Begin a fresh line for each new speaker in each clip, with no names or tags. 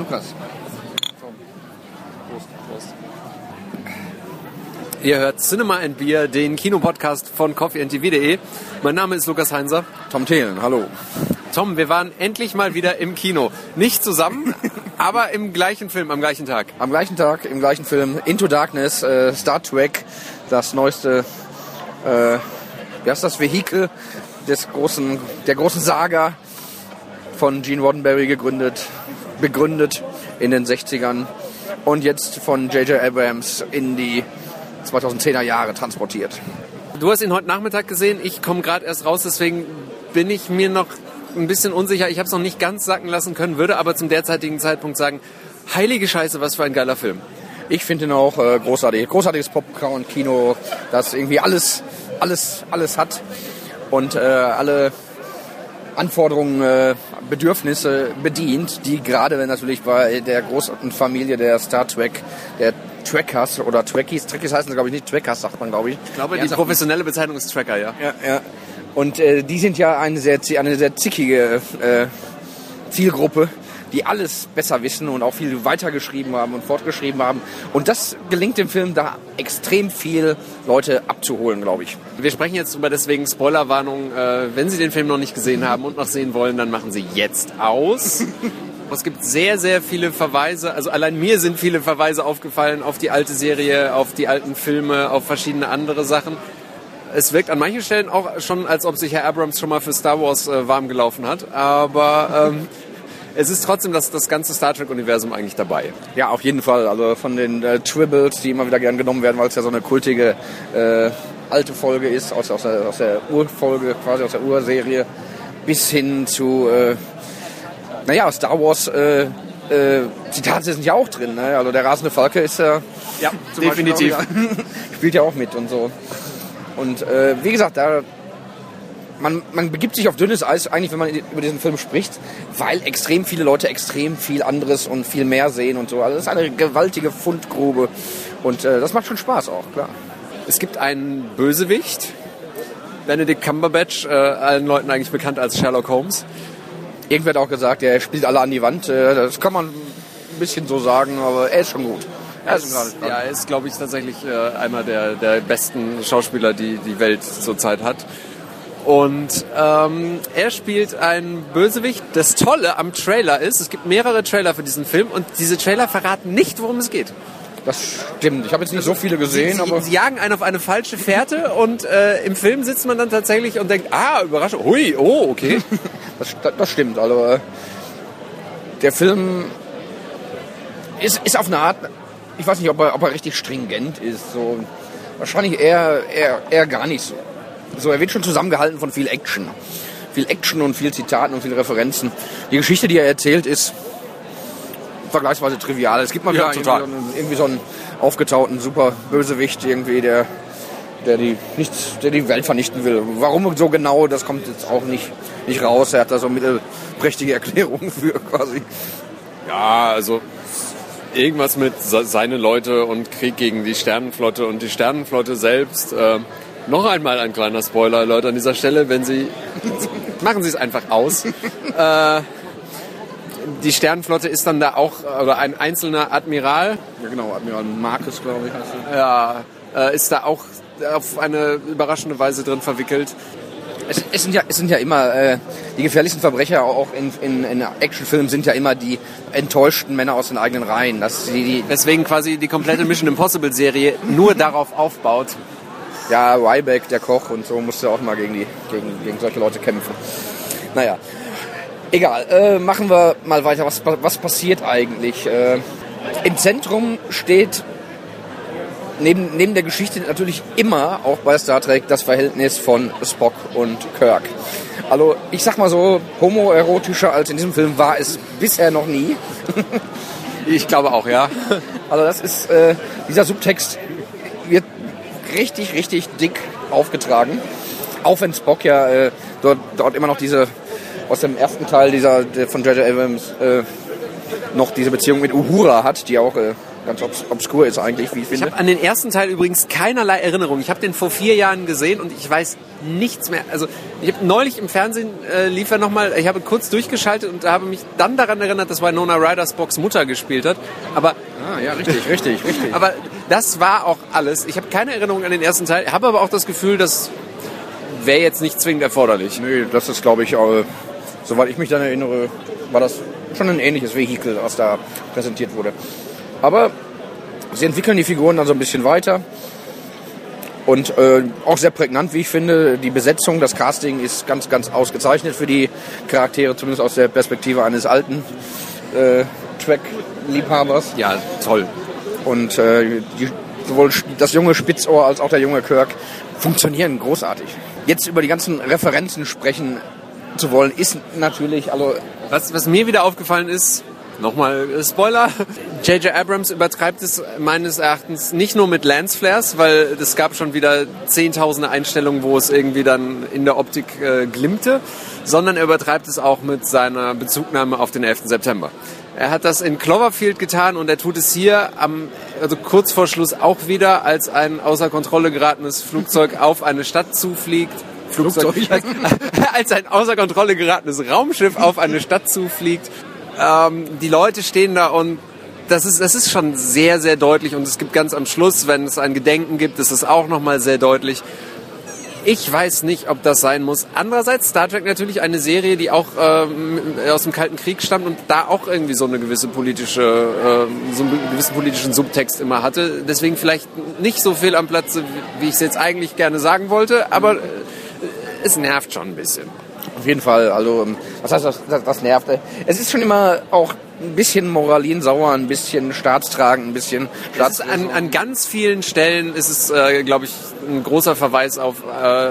Lukas.
Prost, Prost. Ihr hört Cinema and Beer, den Kinopodcast von coffeeandtv.de. Mein Name ist Lukas Heinser.
Tom Thelen, hallo.
Tom, wir waren endlich mal wieder im Kino. Nicht zusammen, aber im gleichen Film, am gleichen Tag.
Am gleichen Tag, im gleichen Film, Into Darkness, äh, Star Trek, das neueste, äh, wie heißt das, Vehikel des großen, der großen Saga von Gene Roddenberry gegründet, begründet in den 60ern und jetzt von J.J. Abrams in die 2010er Jahre transportiert.
Du hast ihn heute Nachmittag gesehen, ich komme gerade erst raus, deswegen bin ich mir noch ein bisschen unsicher. Ich habe es noch nicht ganz sacken lassen können, würde aber zum derzeitigen Zeitpunkt sagen, heilige Scheiße, was für ein geiler Film.
Ich finde ihn auch äh, großartig. Großartiges Popcorn-Kino, das irgendwie alles, alles, alles hat und äh, alle Anforderungen, äh, Bedürfnisse bedient, die gerade natürlich bei der großen Familie der Star Trek, der Trackers oder Trekkies, Trekkies heißen glaube ich nicht, Trackers sagt man glaube ich.
Ich glaube, die professionelle Bezeichnung ist Tracker, ja.
Ja, ja. Und äh, die sind ja eine sehr, eine sehr zickige äh, Zielgruppe, die alles besser wissen und auch viel weitergeschrieben haben und fortgeschrieben haben. Und das gelingt dem Film da extrem viel Leute abzuholen, glaube ich.
Wir sprechen jetzt über deswegen Spoilerwarnung. Äh, wenn Sie den Film noch nicht gesehen haben und noch sehen wollen, dann machen Sie jetzt aus. Es gibt sehr, sehr viele Verweise, also allein mir sind viele Verweise aufgefallen auf die alte Serie, auf die alten Filme, auf verschiedene andere Sachen. Es wirkt an manchen Stellen auch schon, als ob sich Herr Abrams schon mal für Star Wars äh, warm gelaufen hat. Aber ähm, es ist trotzdem das, das ganze Star Trek-Universum eigentlich dabei.
Ja, auf jeden Fall. Also von den äh, Tribbles, die immer wieder gern genommen werden, weil es ja so eine kultige äh, alte Folge ist, aus, aus, der, aus der Urfolge, quasi aus der Urserie, bis hin zu, äh, naja, Star Wars äh, äh, Zitate sind ja auch drin. Ne? Also der rasende Falke ist ja,
ja definitiv.
Beispiel, spielt ja auch mit und so. Und äh, wie gesagt, da man, man begibt sich auf dünnes Eis eigentlich, wenn man über diesen Film spricht, weil extrem viele Leute extrem viel anderes und viel mehr sehen und so. Also das ist eine gewaltige Fundgrube und äh, das macht schon Spaß auch, klar.
Es gibt einen Bösewicht, Benedict Cumberbatch, äh, allen Leuten eigentlich bekannt als Sherlock Holmes.
Irgendwer hat auch gesagt, er spielt alle an die Wand. Äh, das kann man ein bisschen so sagen, aber er ist schon gut.
Er ist, ja, er ist, glaube ich, tatsächlich äh, einer der, der besten Schauspieler, die die Welt zurzeit hat. Und ähm, er spielt einen Bösewicht. Das Tolle am Trailer ist, es gibt mehrere Trailer für diesen Film und diese Trailer verraten nicht, worum es geht.
Das stimmt. Ich habe jetzt nicht so viele gesehen,
sie,
aber
sie jagen einen auf eine falsche Fährte und äh, im Film sitzt man dann tatsächlich und denkt, ah, Überraschung, hui, oh, okay.
das, das, stimmt. Also äh, der Film ist, ist auf eine Art, ich weiß nicht, ob er, ob er richtig stringent ist. So wahrscheinlich eher, eher, eher gar nicht so. So, er wird schon zusammengehalten von viel Action. Viel Action und viel Zitaten und viel Referenzen. Die Geschichte, die er erzählt, ist vergleichsweise trivial. Es gibt mal
ja,
wieder irgendwie, so einen, irgendwie so einen aufgetauten super Bösewicht irgendwie, der der die nichts, der die Welt vernichten will. Warum so genau, das kommt jetzt auch nicht, nicht raus. Er hat da so mittelprächtige Erklärungen für quasi.
Ja, also irgendwas mit seine Leute und Krieg gegen die Sternenflotte und die Sternenflotte selbst. Äh, noch einmal ein kleiner Spoiler, Leute, an dieser Stelle, wenn Sie. machen Sie es einfach aus. äh, die Sternenflotte ist dann da auch, oder ein einzelner Admiral.
Ja, genau, Admiral Marcus, glaube ich, heißt
er. Ja, äh, ist da auch auf eine überraschende Weise drin verwickelt.
Es, es, sind ja, es sind ja immer, äh, die gefährlichsten Verbrecher auch in, in, in Actionfilmen sind ja immer die enttäuschten Männer aus den eigenen Reihen. Dass die, die
Deswegen quasi die komplette Mission Impossible Serie nur darauf aufbaut,
ja, Ryback, der Koch und so, musste auch mal gegen, die, gegen, gegen solche Leute kämpfen. Naja, egal. Äh, machen wir mal weiter. Was, was passiert eigentlich? Äh, Im Zentrum steht neben, neben der Geschichte natürlich immer, auch bei Star Trek, das Verhältnis von Spock und Kirk. Also ich sag mal so, homoerotischer als in diesem Film war es bisher noch nie.
ich glaube auch, ja.
Also das ist, äh, dieser Subtext richtig, richtig dick aufgetragen. Auch wenn Spock ja äh, dort, dort immer noch diese, aus dem ersten Teil dieser von J.J. Abrams äh, noch diese Beziehung mit Uhura hat, die auch äh, ganz obs obskur ist eigentlich, wie ich
Ich
finde.
habe an den ersten Teil übrigens keinerlei Erinnerung. Ich habe den vor vier Jahren gesehen und ich weiß nichts mehr. Also ich habe neulich im Fernsehen äh, lief er nochmal, ich habe kurz durchgeschaltet und habe mich dann daran erinnert, dass Winona Riders Box Mutter gespielt hat. Aber,
Ah, ja, richtig, richtig, richtig.
aber das war auch alles. Ich habe keine Erinnerung an den ersten Teil, habe aber auch das Gefühl, das wäre jetzt nicht zwingend erforderlich.
Nö, das ist, glaube ich, äh, soweit ich mich dann erinnere, war das schon ein ähnliches Vehikel, was da präsentiert wurde. Aber sie entwickeln die Figuren dann so ein bisschen weiter. Und äh, auch sehr prägnant, wie ich finde. Die Besetzung, das Casting ist ganz, ganz ausgezeichnet für die Charaktere, zumindest aus der Perspektive eines alten äh, Track-Liebhabers.
Ja, toll.
Und äh, die, sowohl das junge Spitzohr als auch der junge Kirk funktionieren großartig. Jetzt über die ganzen Referenzen sprechen zu wollen, ist natürlich, also
Was, was mir wieder aufgefallen ist, nochmal äh, Spoiler, J.J. Abrams übertreibt es meines Erachtens nicht nur mit Lensflares, weil es gab schon wieder zehntausende Einstellungen, wo es irgendwie dann in der Optik äh, glimmte, sondern er übertreibt es auch mit seiner Bezugnahme auf den 11. September. Er hat das in Cloverfield getan und er tut es hier am, also kurz vor Schluss auch wieder, als ein außer Kontrolle geratenes Flugzeug auf eine Stadt zufliegt. Flugzeug,
Flugzeug.
als ein außer Kontrolle geratenes Raumschiff auf eine Stadt zufliegt. Ähm, die Leute stehen da und das ist, das ist schon sehr, sehr deutlich. Und es gibt ganz am Schluss, wenn es ein Gedenken gibt, ist es auch nochmal sehr deutlich. Ich weiß nicht, ob das sein muss. Andererseits Star Trek natürlich eine Serie, die auch ähm, aus dem Kalten Krieg stammt und da auch irgendwie so eine gewisse politische, ähm, so einen gewissen politischen Subtext immer hatte. Deswegen vielleicht nicht so viel am Platze, wie ich es jetzt eigentlich gerne sagen wollte, aber äh, es nervt schon ein bisschen.
auf jeden Fall, also ähm, was heißt das, das, das nervt? Es ist schon immer auch ein bisschen moralinsauer, ein bisschen staatstragend, ein bisschen
ist an, an ganz vielen Stellen ist es, äh, glaube ich, ein großer Verweis auf äh,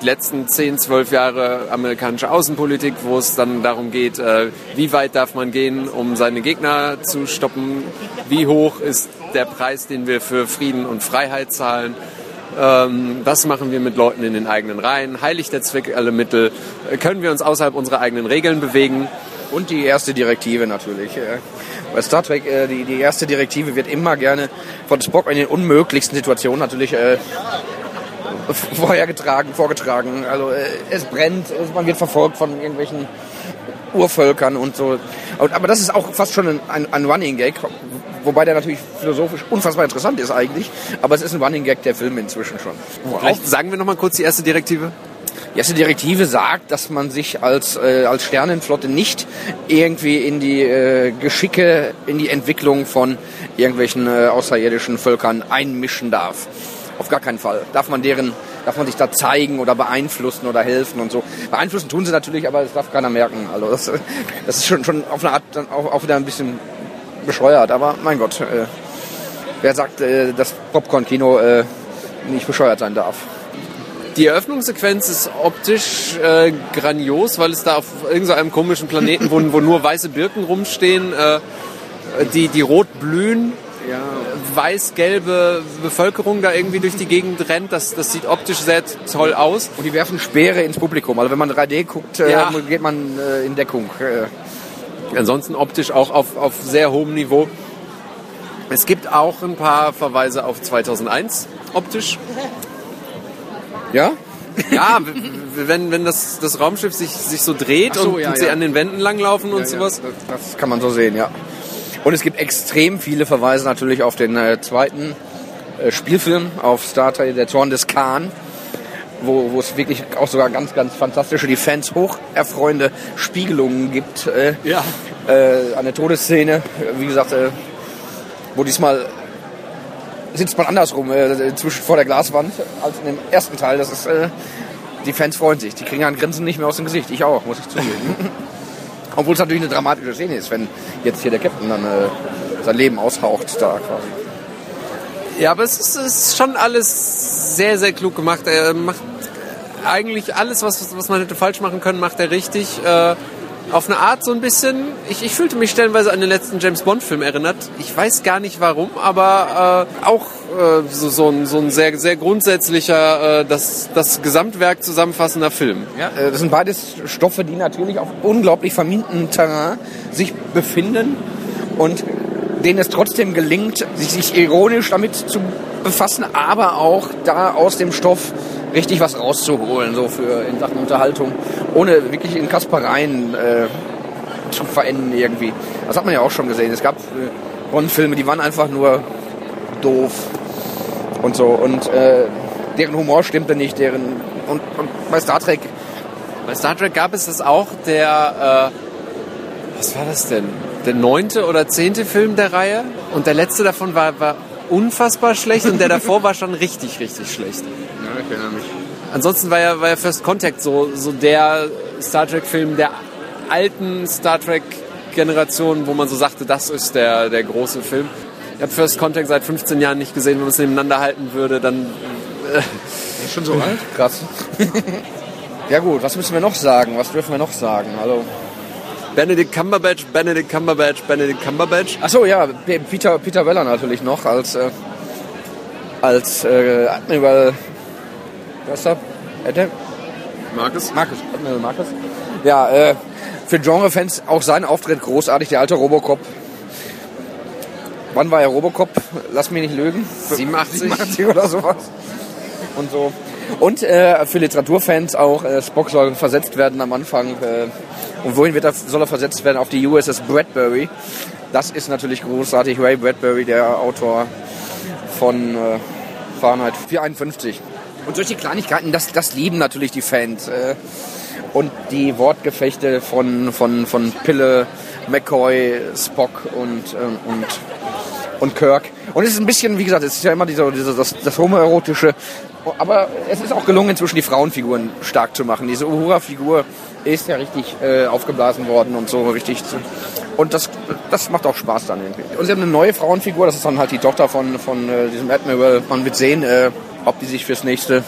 die letzten 10, 12 Jahre amerikanische Außenpolitik, wo es dann darum geht, äh, wie weit darf man gehen, um seine Gegner zu stoppen, wie hoch ist der Preis, den wir für Frieden und Freiheit zahlen. Ähm, was machen wir mit Leuten in den eigenen Reihen? Heiligt der Zweck alle Mittel? Können wir uns außerhalb unserer eigenen Regeln bewegen?
Und die erste Direktive natürlich. Bei Star Trek, äh, die, die erste Direktive wird immer gerne von Spock in den unmöglichsten Situationen natürlich äh, vorhergetragen, vorgetragen. Also äh, es brennt, man wird verfolgt von irgendwelchen Urvölkern und so. Aber das ist auch fast schon ein, ein, ein Running Gag, wobei der natürlich philosophisch unfassbar interessant ist eigentlich. Aber es ist ein Running Gag der Filme inzwischen schon.
Vielleicht sagen wir noch mal kurz die erste Direktive.
Die erste Direktive sagt, dass man sich als, äh, als Sternenflotte nicht irgendwie in die äh, Geschicke, in die Entwicklung von irgendwelchen äh, außerirdischen Völkern einmischen darf. Auf gar keinen Fall. Darf man deren, darf man sich da zeigen oder beeinflussen oder helfen und so. Beeinflussen tun sie natürlich, aber das darf keiner merken. Also das, das ist schon, schon auf eine Art dann auch, auch wieder ein bisschen bescheuert. Aber mein Gott, äh, wer sagt, äh, dass Popcorn-Kino äh, nicht bescheuert sein darf?
Die Eröffnungssequenz ist optisch äh, grandios, weil es da auf irgendeinem komischen Planeten, wo, wo nur weiße Birken rumstehen, äh, die, die rot blühen, weiß-gelbe Bevölkerung da irgendwie durch die Gegend rennt. Das, das sieht optisch sehr toll aus.
Und die werfen Speere ins Publikum. Also wenn man 3D guckt, äh,
Ja.
geht man äh, in Deckung. Äh,
Ansonsten optisch auch auf, auf sehr hohem Niveau. Es gibt auch ein paar Verweise auf 2001 optisch.
Ja?
Ja, wenn, wenn das, das Raumschiff sich, sich so dreht
so,
und,
ja,
und sie
ja.
an den Wänden langlaufen und sowas.
Das, das kann man so sehen, ja. Und es gibt extrem viele Verweise natürlich auf den äh, zweiten äh, Spielfilm, auf Star Trek, der Zorn des Khan, wo, wo es wirklich auch sogar ganz, ganz fantastische, die Fans hoch erfreuende Spiegelungen gibt. Äh,
Ja.
äh, eine Todesszene, wie gesagt, äh, wo diesmal sitzt man andersrum, äh, zwischen vor der Glaswand, als in dem ersten Teil. Das ist, äh, die Fans freuen sich. Die kriegen ein Grinsen nicht mehr aus dem Gesicht. Ich auch, muss ich zugeben. Obwohl es natürlich eine dramatische Szene ist, wenn jetzt hier der Captain dann äh, sein Leben aushaucht da quasi.
Ja, aber es ist, ist schon alles sehr, sehr klug gemacht. Er macht eigentlich alles, was, was man hätte falsch machen können, macht er richtig. Äh, auf eine Art so ein bisschen. Ich, ich fühlte mich stellenweise an den letzten James Bond-Film erinnert. Ich weiß gar nicht warum, aber äh, auch äh, so, so ein, so ein sehr, sehr grundsätzlicher, äh, das, das Gesamtwerk zusammenfassender Film.
Ja, äh, das sind beides Stoffe, die natürlich auf unglaublich vermintem Terrain sich befinden und denen es trotzdem gelingt, sich, sich ironisch damit zu befassen, aber auch da aus dem Stoff richtig was rauszuholen, so für in Sachen Unterhaltung, ohne wirklich in Kaspereien äh, zu verenden irgendwie. Das hat man ja auch schon gesehen. Es gab äh, Bond-Filme, die waren einfach nur doof und so und äh, deren Humor stimmte nicht, deren und, und bei Star Trek
Bei Star Trek gab es das auch, der, äh, was war das denn? Der neunte oder zehnte Film der Reihe. Und der letzte davon war, war unfassbar schlecht und der davor war schon richtig, richtig schlecht.
ja, ich erinnere mich.
Ansonsten war ja, war ja First Contact so, so der Star Trek-Film der alten Star Trek-Generation, wo man so sagte, das ist der, der große Film. Ich habe First Contact seit 15 Jahren nicht gesehen. Wenn man es nebeneinander halten würde, dann
Ist schon so alt? Krass. ja gut, was müssen wir noch sagen? Was dürfen wir noch sagen? Also
Benedict Cumberbatch, Benedict Cumberbatch, Benedict Cumberbatch.
Achso, ja, Peter, Peter Weller natürlich noch als, äh, als äh, Admiral. Was ist? Admiral
Marcus?
Marcus. Admiral Marcus. Ja, äh, für Genre-Fans auch sein Auftritt großartig, der alte Robocop. Wann war er Robocop? Lass mich nicht lügen.
87.
87 oder sowas. Und so. Und äh, für Literaturfans auch, äh, Spock soll versetzt werden am Anfang. Äh, und wohin wird er, soll er versetzt werden? Auf die USS Bradbury. Das ist natürlich großartig. Ray Bradbury, der Autor von äh, Fahrenheit 451. Und solche Kleinigkeiten, das, das lieben natürlich die Fans. Äh, und die Wortgefechte von, von, von Pille, McCoy, Spock und, ähm, und, und Kirk. Und es ist ein bisschen, wie gesagt, es ist ja immer dieser, dieser, das, das homoerotische. Aber es ist auch gelungen, inzwischen die Frauenfiguren stark zu machen. Diese Uhura-Figur ist ja richtig äh, aufgeblasen worden und so richtig. Zu, und das, das macht auch Spaß dann irgendwie. Und sie haben eine neue Frauenfigur, das ist dann halt die Tochter von, von äh, diesem Admiral. Man wird sehen, äh, ob die sich fürs nächste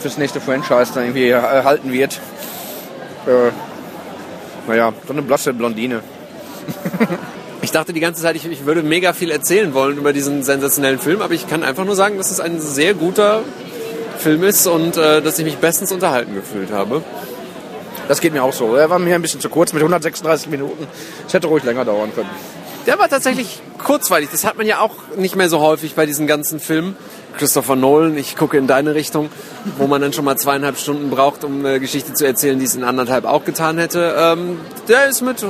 fürs nächste Franchise dann irgendwie äh, halten wird. Äh, naja, so eine blasse Blondine.
Ich dachte die ganze Zeit, ich, ich würde mega viel erzählen wollen über diesen sensationellen Film, aber ich kann einfach nur sagen, dass es ein sehr guter Film ist und äh, dass ich mich bestens unterhalten gefühlt habe.
Das geht mir auch so. Er war mir ein bisschen zu kurz mit 136 Minuten. Es hätte ruhig länger dauern können.
Der war tatsächlich kurzweilig. Das hat man ja auch nicht mehr so häufig bei diesen ganzen Filmen. Christopher Nolan, ich gucke in deine Richtung, wo man dann schon mal zweieinhalb Stunden braucht, um eine Geschichte zu erzählen, die es in anderthalb auch getan hätte. Ähm, der ist mit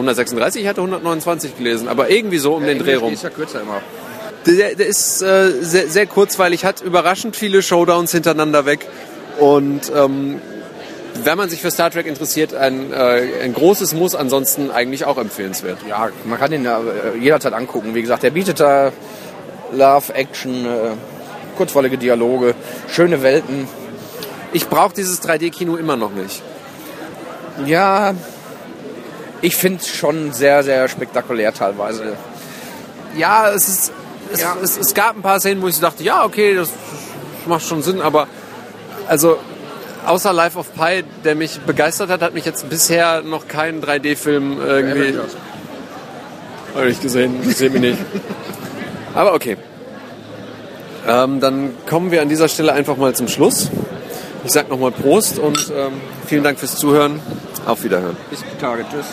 136, ich hatte 129 gelesen, aber irgendwie so um den Dreh rum.
ist ja kürzer immer.
Der, der ist äh, sehr, sehr kurzweilig, hat überraschend viele Showdowns hintereinander weg und ähm, wenn man sich für Star Trek interessiert, ein, äh, ein großes Muss, ansonsten eigentlich auch empfehlenswert.
Ja, man kann ihn ja äh, jederzeit angucken. Wie gesagt, er bietet da Love, Action, äh, kurzweilige Dialoge, schöne Welten.
Ich brauche dieses 3D-Kino immer noch nicht.
Ja, ich finde es schon sehr, sehr spektakulär teilweise.
Ja, es ist. Es,
Ja.
Es, es gab ein paar Szenen, wo ich dachte, ja, okay, das macht schon Sinn, aber also außer Life of Pi, der mich begeistert hat, hat mich jetzt bisher noch kein 3D-Film irgendwie. Habe ich gesehen, ich sehe mich nicht. Aber okay. Ähm, dann kommen wir an dieser Stelle einfach mal zum Schluss. Ich sag nochmal Prost und ähm, vielen Dank fürs Zuhören. Auf Wiederhören.
Bis die Tage. Tschüss.